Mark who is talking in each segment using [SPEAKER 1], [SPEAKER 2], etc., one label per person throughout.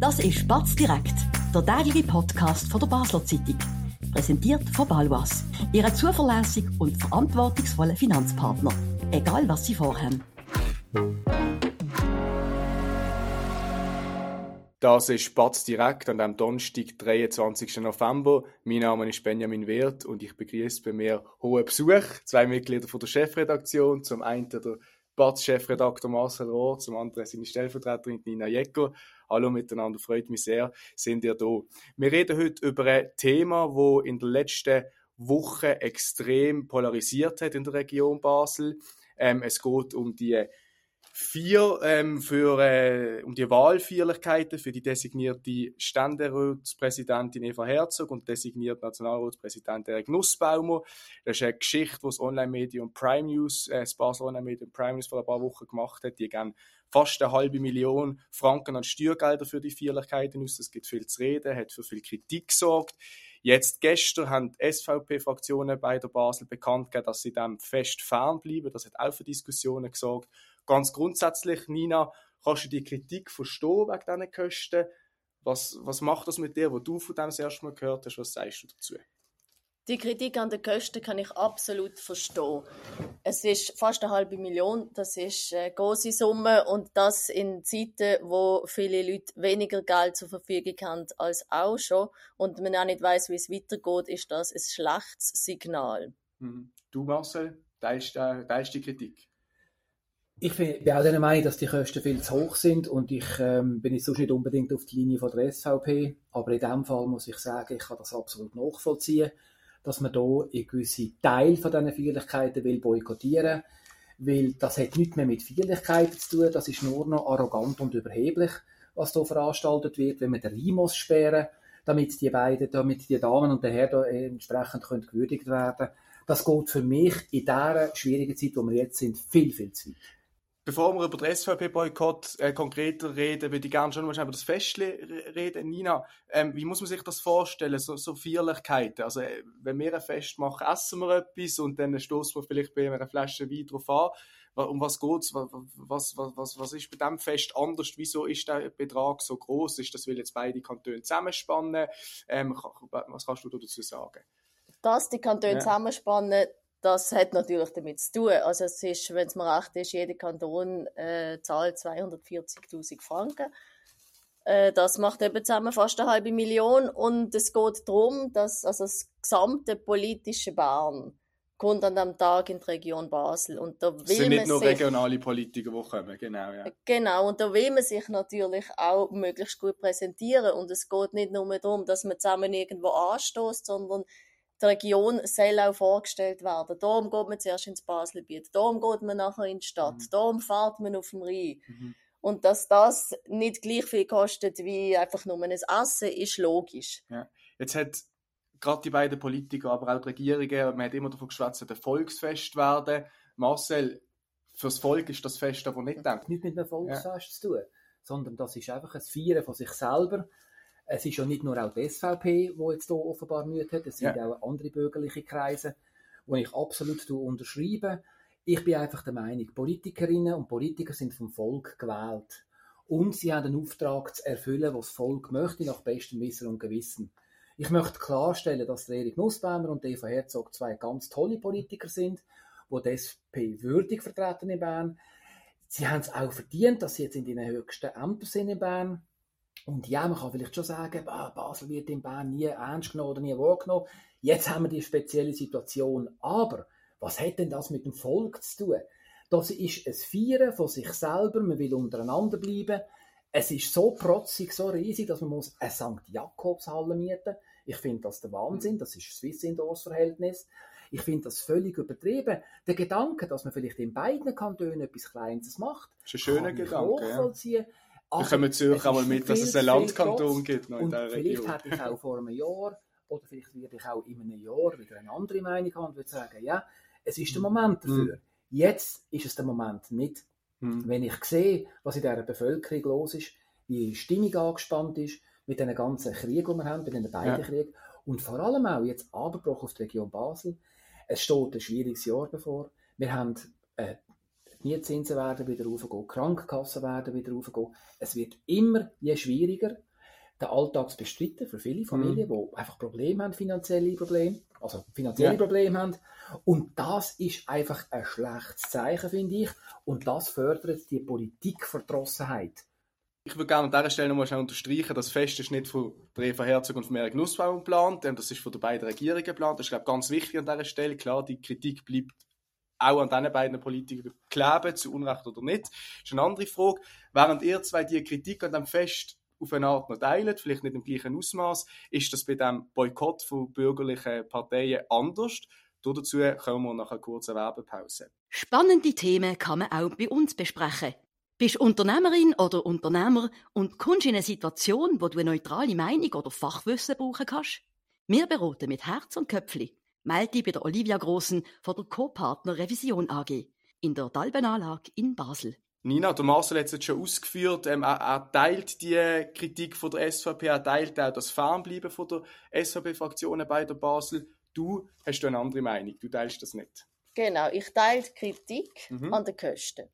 [SPEAKER 1] Das ist Batz direkt, der tägliche Podcast von der Basler Zeitung. Präsentiert von Balwas, Ihrem zuverlässigen und verantwortungsvollen Finanzpartner. Egal was Sie vorhaben.
[SPEAKER 2] Das ist Batz direkt an dem Donnerstag, 23. November. Mein Name ist Benjamin Wirth und ich begrüße bei mir hohen Besuch. Zwei Mitglieder von der Chefredaktion. Zum einen der Batz-Chefredakteur Marcel Rohr, zum anderen seine Stellvertreterin Nina Jecker. Hallo miteinander, freut mich sehr, sind ihr da. Wir reden heute über ein Thema, wo in der letzten Woche extrem polarisiert hat in der Region Basel. Ähm, es geht um die vier ähm, für, äh, um die Wahlfeierlichkeiten für die designierte Ständeratspräsidentin Eva Herzog und designierte Nationalratspräsident Erik Nussbaumer. Das ist eine Geschichte, die das Online-Medium Prime News, äh, das Basel Online-Medium Prime News vor ein paar Wochen gemacht hat. Die geben fast eine halbe Million Franken an Steuergelder für die Feierlichkeiten aus. Es gibt viel zu reden, hat für viel Kritik gesorgt. Jetzt gestern haben die SVP-Fraktionen bei der Basel bekannt gegeben, dass sie dem fest fernbleiben. Das hat auch für Diskussionen gesorgt ganz grundsätzlich, Nina, kannst du die Kritik verstehen wegen diesen Kosten? Was, was macht das mit dir, wo du von dem das erste Mal gehört hast? Was sagst du dazu?
[SPEAKER 3] Die Kritik an den Kosten kann ich absolut verstehen. Es ist fast eine halbe Million, das ist eine große Summe und das in Zeiten, wo viele Leute weniger Geld zur Verfügung haben als auch schon und man auch nicht weiß, wie es weitergeht, ist das ein schlechtes Signal.
[SPEAKER 2] Mhm. Du Marcel, teilst, äh, teilst die Kritik?
[SPEAKER 4] Ich bin auch der Meinung, dass die Kosten viel zu hoch sind und ich ähm, bin jetzt sonst nicht unbedingt auf die Linie von der SVP, aber in dem Fall muss ich sagen, ich kann das absolut nachvollziehen, dass man da in gewisse Teil von diesen Feierlichkeiten will boykottieren, weil das hat nichts mehr mit Feierlichkeiten zu tun, das ist nur noch arrogant und überheblich, was da veranstaltet wird, wenn man den Rhein sperren damit die beiden, damit die Damen und der Herr da entsprechend können gewürdigt werden. Das geht für mich in dieser schwierigen Zeit, wo wir jetzt sind, viel, viel zu weit.
[SPEAKER 2] Bevor wir über den SVP-Boykott äh, konkreter reden, würde ich gerne schon mal über das Fest reden. Nina, ähm, wie muss man sich das vorstellen, so, so Feierlichkeiten? Also, äh, wenn wir ein Fest machen, essen wir etwas und dann stoßen wir vielleicht bei einer Flasche Wein drauf an. Um was geht's? Was, was, was, was ist bei diesem Fest anders? Wieso ist der Betrag so groß? Ist das, weil jetzt beide Kantone zusammenspannen? Ähm, was kannst du dazu sagen?
[SPEAKER 3] Dass die Kantone ja. zusammenspannen, das hat natürlich damit zu tun. Also es ist, wenn es mir recht ist, jeder Kanton äh, zahlt 240.000 Franken. Äh, das macht eben zusammen fast eine halbe Million und es geht darum, dass also das gesamte politische Bern kommt an dem Tag in die Region Basel. Und da will
[SPEAKER 2] es sind nicht nur
[SPEAKER 3] sich,
[SPEAKER 2] regionale Politiker, die kommen, genau. Ja.
[SPEAKER 3] Genau, und da will man sich natürlich auch möglichst gut präsentieren. Und es geht nicht nur darum, dass man zusammen irgendwo anstößt, sondern die Region soll auch vorgestellt werden. Darum geht man zuerst ins Baselbiet, darum geht man nachher in die Stadt, mhm. darum fährt man auf dem Rhein. Mhm. Und dass das nicht gleich viel kostet wie einfach nur ein Essen, ist logisch.
[SPEAKER 2] Ja. Jetzt hat gerade die beiden Politiker, aber auch die Regierungen, man hat immer davon geschwätzt, ein Volksfest werden. Marcel, fürs Volk ist das Fest aber nicht gedacht.
[SPEAKER 4] Nicht mit einem Volksfest ja. zu tun, sondern das ist einfach ein Feiern von sich selber es ist ja nicht nur auch die SVP, die jetzt hier offenbar Mühe hat, es sind ja. auch andere bürgerliche Kreise, wo ich absolut unterschreibe. Ich bin einfach der Meinung, Politikerinnen und Politiker sind vom Volk gewählt. Und sie haben einen Auftrag zu erfüllen, was das Volk möchte, nach bestem Wissen und Gewissen. Ich möchte klarstellen, dass Erik Nussbaumer und Eva Herzog zwei ganz tolle Politiker sind, die die SP würdig vertreten in Bern. Sie haben es auch verdient, dass sie jetzt in den höchsten Ämtern sind in Bern. Und ja, man kann vielleicht schon sagen, Basel wird in Bern nie ernst genommen oder nie wahrgenommen. Jetzt haben wir die spezielle Situation. Aber was hat denn das mit dem Volk zu tun? Das ist ein Feiern von sich selber, man will untereinander bleiben. Es ist so protzig, so riesig, dass man muss eine St. Jakobshalle mieten Ich finde das der Wahnsinn, das ist Swiss Indoors Verhältnis. Ich finde das völlig übertrieben. Der Gedanke, dass man vielleicht in beiden Kantonen etwas Kleines macht,
[SPEAKER 2] das ist ein schöner Gedanke.
[SPEAKER 4] Ja.
[SPEAKER 2] Wir kommen Zürich auch mal mit, dass es einen Landkanton gibt.
[SPEAKER 4] Noch in und vielleicht hätte ich auch vor einem Jahr, oder vielleicht werde ich auch in einem Jahr wieder eine andere Meinung haben und würde sagen, ja, es ist der Moment hm. dafür. Jetzt ist es der Moment nicht. Mhm. Wenn ich sehe, was in dieser Bevölkerung los ist, wie die Stimmung angespannt ist, mit den ganzen Kriegen, die wir haben, mit den beiden ja. Kriegen, und vor allem auch jetzt Abbruch auf die Region Basel. Es steht ein schwieriges Jahr bevor. Wir haben äh, Mietzinsen werden wieder raufgehen, Krankenkassen werden wieder raufgehen. Es wird immer je schwieriger den Alltag zu bestreiten für viele Familien, mhm. die einfach Probleme haben, finanzielle Probleme, also finanzielle ja. Probleme haben. Und das ist einfach ein schlechtes Zeichen, finde ich. Und das fördert die Politikverdrossenheit.
[SPEAKER 2] Ich würde gerne an dieser Stelle nochmal unterstreichen, das Fest ist nicht von der Eva Herzog und von Erik Nussbaum geplant, das ist von den beiden Regierungen geplant. Das ist, glaube ich, ganz wichtig an dieser Stelle. Klar, die Kritik bleibt auch an diesen beiden Politikern kleben, zu Unrecht oder nicht. Das ist eine andere Frage. Während ihr zwei die Kritik an dem Fest auf eine Art noch teilt, vielleicht nicht im gleichen Ausmaß, ist das bei dem Boykott von bürgerlichen Parteien anders. Dazu kommen wir nach einer kurzen Werbepause.
[SPEAKER 1] Spannende Themen kann man auch bei uns besprechen. Bist Unternehmerin oder Unternehmer und kommst in eine Situation, wo du eine neutrale Meinung oder Fachwissen brauchen kannst? Wir beraten mit Herz und Köpfli. Melde dich bei der Olivia Grossen von der Co-Partner Revision AG in der Dalbenanlage in Basel.
[SPEAKER 2] Nina, der Marcel hat es jetzt schon ausgeführt, ähm, er, er, teilt die Kritik von der SVP, er teilt auch das Fernbleiben von der SVP-Fraktion bei der Basel. Du hast eine andere Meinung, du teilst das nicht.
[SPEAKER 3] Genau, ich teile die Kritik mhm. an den Kosten.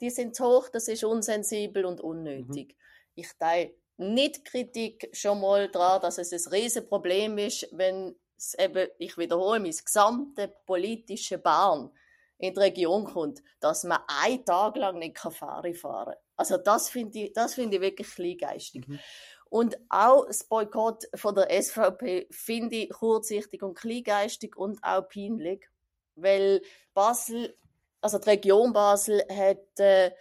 [SPEAKER 3] Die sind hoch, das ist unsensibel und unnötig. Mhm. Ich teile nicht Kritik schon mal daran, dass es ein Riesenproblem ist, wenn eben, ich wiederhole, mein gesamte politische Bahn in die Region kommt, dass man einen Tag lang nicht Ferrari fahren kann. Also das finde ich, das finde ich wirklich kleingeistig. Mhm. Und auch das Boykott von der SVP finde ich kurzsichtig und kleingeistig und auch peinlich, weil Basel, also die Region Basel hat äh,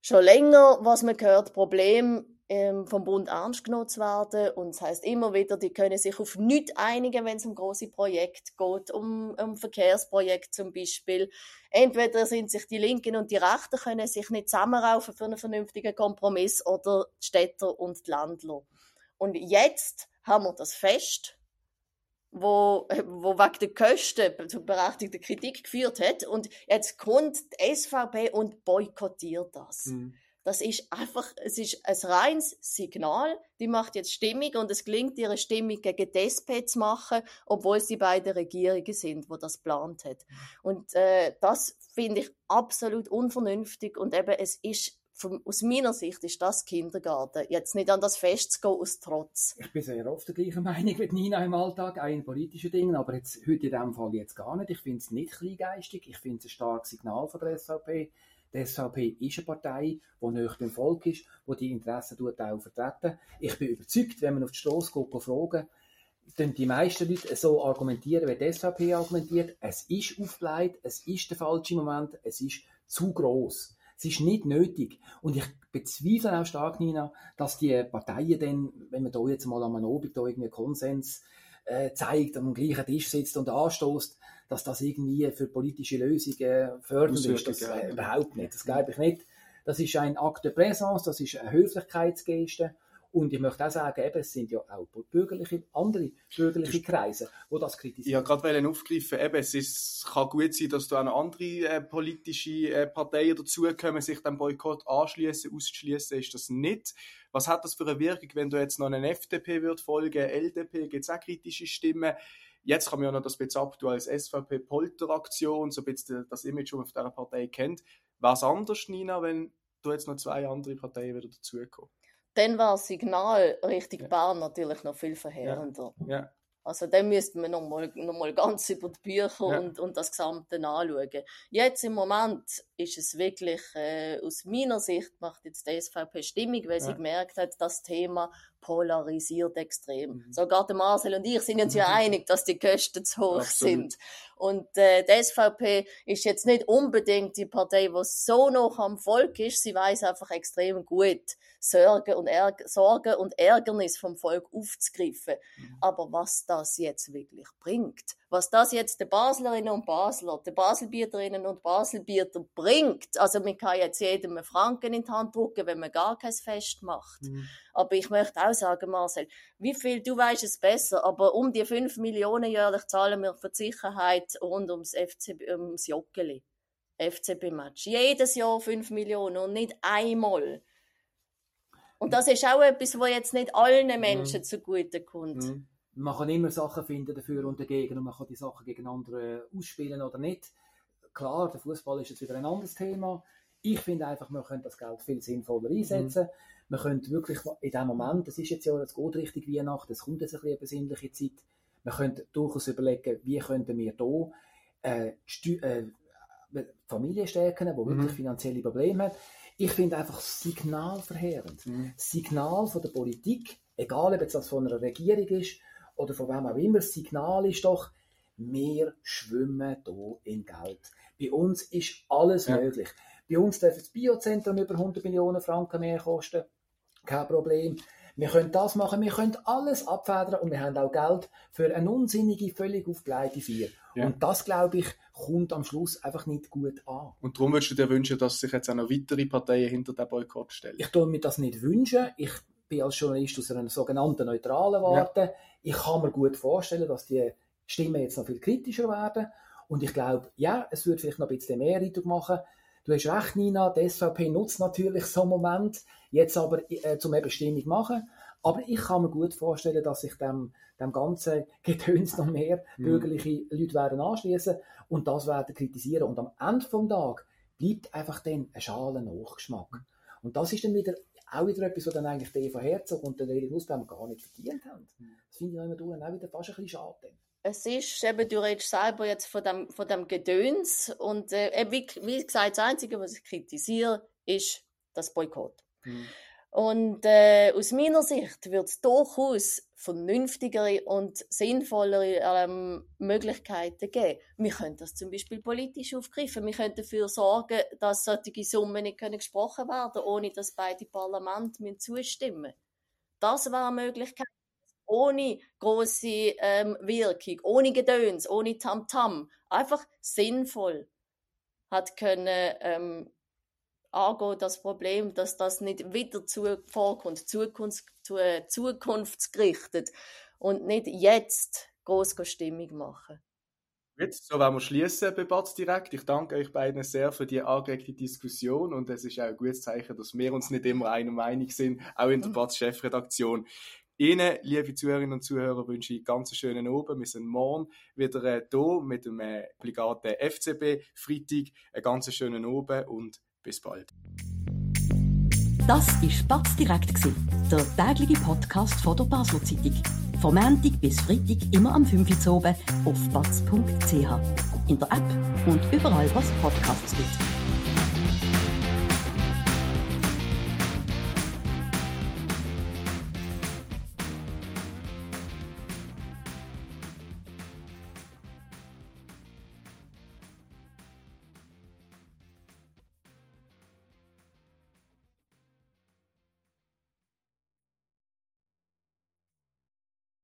[SPEAKER 3] schon länger, was man gehört, Problem ähm, vom Bund ernst genommen zu werden. Und das heißt immer wieder, die können sich auf nichts einigen, wenn es um große Projekte geht, um, um Verkehrsprojekte zum Beispiel. Entweder sind sich die Linken und die Rechten können sich nicht zusammenraufen für einen vernünftigen Kompromiss oder die Städter und die Landler. Und jetzt haben wir das Fest, wo, wo wegen der Kosten zu berechtigter Kritik geführt hat. Und jetzt kommt die SVP und boykottiert das. Mhm. Das ist einfach, es ist ein reines Signal. Die macht jetzt Stimmung und es gelingt ihre Stimmung gegen die zu machen, obwohl sie beide Regierungen sind, wo das plant hat. Und äh, das finde ich absolut unvernünftig und eben es ist von, aus meiner Sicht ist das Kindergarten. Jetzt nicht an das Fest zu gehen aus Trotz.
[SPEAKER 4] Ich bin sehr oft der gleichen Meinung mit Nina im Alltag, auch in politischen Dingen, aber jetzt, heute in diesem Fall jetzt gar nicht. Ich finde es nicht kleingeistig. Ich finde es ein starkes Signal von der SVP die SVP ist eine Partei, die nicht beim Volk ist, die die Interessen auch vertreten. Ich bin überzeugt, wenn man auf die Straße fragen, dann die meisten Leute so argumentieren, wie die SVP argumentiert. Es ist aufgebläht, es ist der falsche Moment, es ist zu groß. Es ist nicht nötig. Und ich bezweifle auch stark, Nina, dass die Parteien dann, wenn man da jetzt mal am Abend da irgendwie Konsens äh, zeigt, am gleichen Tisch sitzt und anstoßt, dass das irgendwie für politische Lösungen fördernd ist. Das äh, überhaupt nicht. Das glaube ich nicht. Das ist ein Akt de Présence, das ist eine Höflichkeitsgeste. Und ich möchte auch sagen, eben, es sind ja auch bürgerliche, andere bürgerliche Kreise, die das kritisieren.
[SPEAKER 2] Ich wollte gerade aufgreifen, eben, es ist, kann gut sein, dass da auch andere äh, politische äh, Parteien dazukommen, sich dem Boykott anschließen, auszuschließen ist das nicht. Was hat das für eine Wirkung, wenn du jetzt noch eine FDP wird folgen, LDP, gibt es auch kritische Stimmen? Jetzt kann man ja noch das bisschen abtun als SVP-Polteraktion, so ein bisschen das Image, das man auf dieser Partei kennt. Was anders, Nina, wenn du jetzt noch zwei andere Parteien wieder dazukommen?
[SPEAKER 3] Dann war das Signal Richtung ja. Bern natürlich noch viel verheerender. Ja. ja. Also dann müsste man nochmal noch mal ganz über die Bücher ja. und, und das Gesamte anschauen. Jetzt im Moment ist es wirklich, äh, aus meiner Sicht macht jetzt die SVP Stimmung, weil ja. sie gemerkt hat, das Thema polarisiert extrem. Mhm. Sogar der Marcel und ich sind uns ja einig, dass die Kosten zu hoch Absolut. sind. Und äh, die SVP ist jetzt nicht unbedingt die Partei, die so noch am Volk ist. Sie weiß einfach extrem gut, Sorgen und, Ärger, Sorgen und Ärgernis vom Volk aufzugreifen. Mhm. Aber was das jetzt wirklich bringt, was das jetzt den Baslerinnen und Basler, den Baselbieterinnen und Baselbieter bringt, also man kann jetzt jedem einen Franken in die Hand drücken, wenn man gar kein Fest macht. Mhm. Aber ich möchte auch sagen, Marcel, wie viel, du weißt es besser, aber um die 5 Millionen jährlich zahlen wir für die Sicherheit rund ums FCB, ums Joggeli. FCB-Match. Jedes Jahr 5 Millionen und nicht einmal. Und das ist auch etwas, was jetzt nicht allen mhm. Menschen mhm. zugute kommt. Mhm.
[SPEAKER 4] Man kann immer Sachen finden dafür und dagegen und man kann die Sachen gegen andere ausspielen oder nicht. Klar, der Fußball ist jetzt wieder ein anderes Thema. Ich finde einfach, man könnte das Geld viel sinnvoller einsetzen. Mhm Man könnte wirklich in dem Moment, das ist jetzt ja, es geht Richtung Weihnachten, es kommt jetzt ein bisschen eine besinnliche Zeit, man könnte durchaus überlegen, wie könnten wir hier äh, äh, Familien stärken, die mhm. wirklich finanzielle Probleme haben. Ich finde einfach Signal verheerend. Mhm. Signal von der Politik, egal ob jetzt das von einer Regierung ist oder von wem auch immer, das Signal ist doch, wir schwimmen hier in Geld. Bei uns ist alles ja. möglich. Bei uns darf das Biozentrum über 100 Millionen Franken mehr kosten. Kein Problem. Wir können das machen, wir können alles abfedern und wir haben auch Geld für eine unsinnige, völlig aufgeblähte Vier. Ja. Und das, glaube ich, kommt am Schluss einfach nicht gut an.
[SPEAKER 2] Und darum würdest du dir wünschen, dass sich jetzt auch noch weitere Parteien hinter den Boykott stellen?
[SPEAKER 4] Ich tue mir das nicht wünschen. Ich bin als Journalist aus einer sogenannten neutralen Warte. Ja. Ich kann mir gut vorstellen, dass die Stimmen jetzt noch viel kritischer werden. Und ich glaube, ja, es würde vielleicht noch ein bisschen mehr Eindruck machen. Du hast recht, Nina, die SVP nutzt natürlich so einen Moment, jetzt aber äh, zum eben Stimmung machen. Aber ich kann mir gut vorstellen, dass sich dem, dem ganzen Getöns noch mehr mhm. bürgerliche Leute werden anschließen und das werden kritisieren. Und am Ende vom Tag bleibt einfach dann ein schalen Nachgeschmack. Und das ist dann wieder auch wieder etwas, was dann eigentlich der Eva Herzog und der Erik Nussbaum gar nicht verdient haben. Das finde ich immer auch wieder fast ein bisschen schade
[SPEAKER 3] es ist eben, du redest selber jetzt von dem, von dem Gedöns und äh, wie, wie gesagt, das Einzige, was ich kritisiere, ist das Boykott. Mhm. Und äh, aus meiner Sicht wird es durchaus vernünftigere und sinnvollere ähm, Möglichkeiten geben. Wir können das zum Beispiel politisch aufgreifen. Wir können dafür sorgen, dass solche Summen nicht können gesprochen werden ohne dass beide Parlamente zustimmen müssen. Das wäre eine Möglichkeit ohne große ähm, Wirkung, ohne Gedöns, ohne Tamtam, -Tam, einfach sinnvoll hat können ähm, angehen, das Problem, dass das nicht wieder zu vorkommt, Zukunft, zu, äh, zukunftsgerichtet und nicht jetzt groß Stimmung machen.
[SPEAKER 2] Jetzt, so wollen wir schließen bei Batz direkt. Ich danke euch beiden sehr für die angeregte Diskussion und es ist auch ein gutes Zeichen, dass wir uns nicht immer einer Meinung sind, auch in der mhm. Batz. Ihnen, liebe Zuhörerinnen und Zuhörer, wünsche ich einen ganz schönen Abend. Wir sind morgen wieder hier äh, mit dem äh, obligaten FCB Freitag. Einen ganz schönen Abend und bis bald.
[SPEAKER 1] Das war Spatz direkt, der tägliche Podcast von der Basler Zeitung. Vom Montag bis Freitag immer am 5 Uhr oben auf batz.ch. In der App und überall, was Podcasts gibt.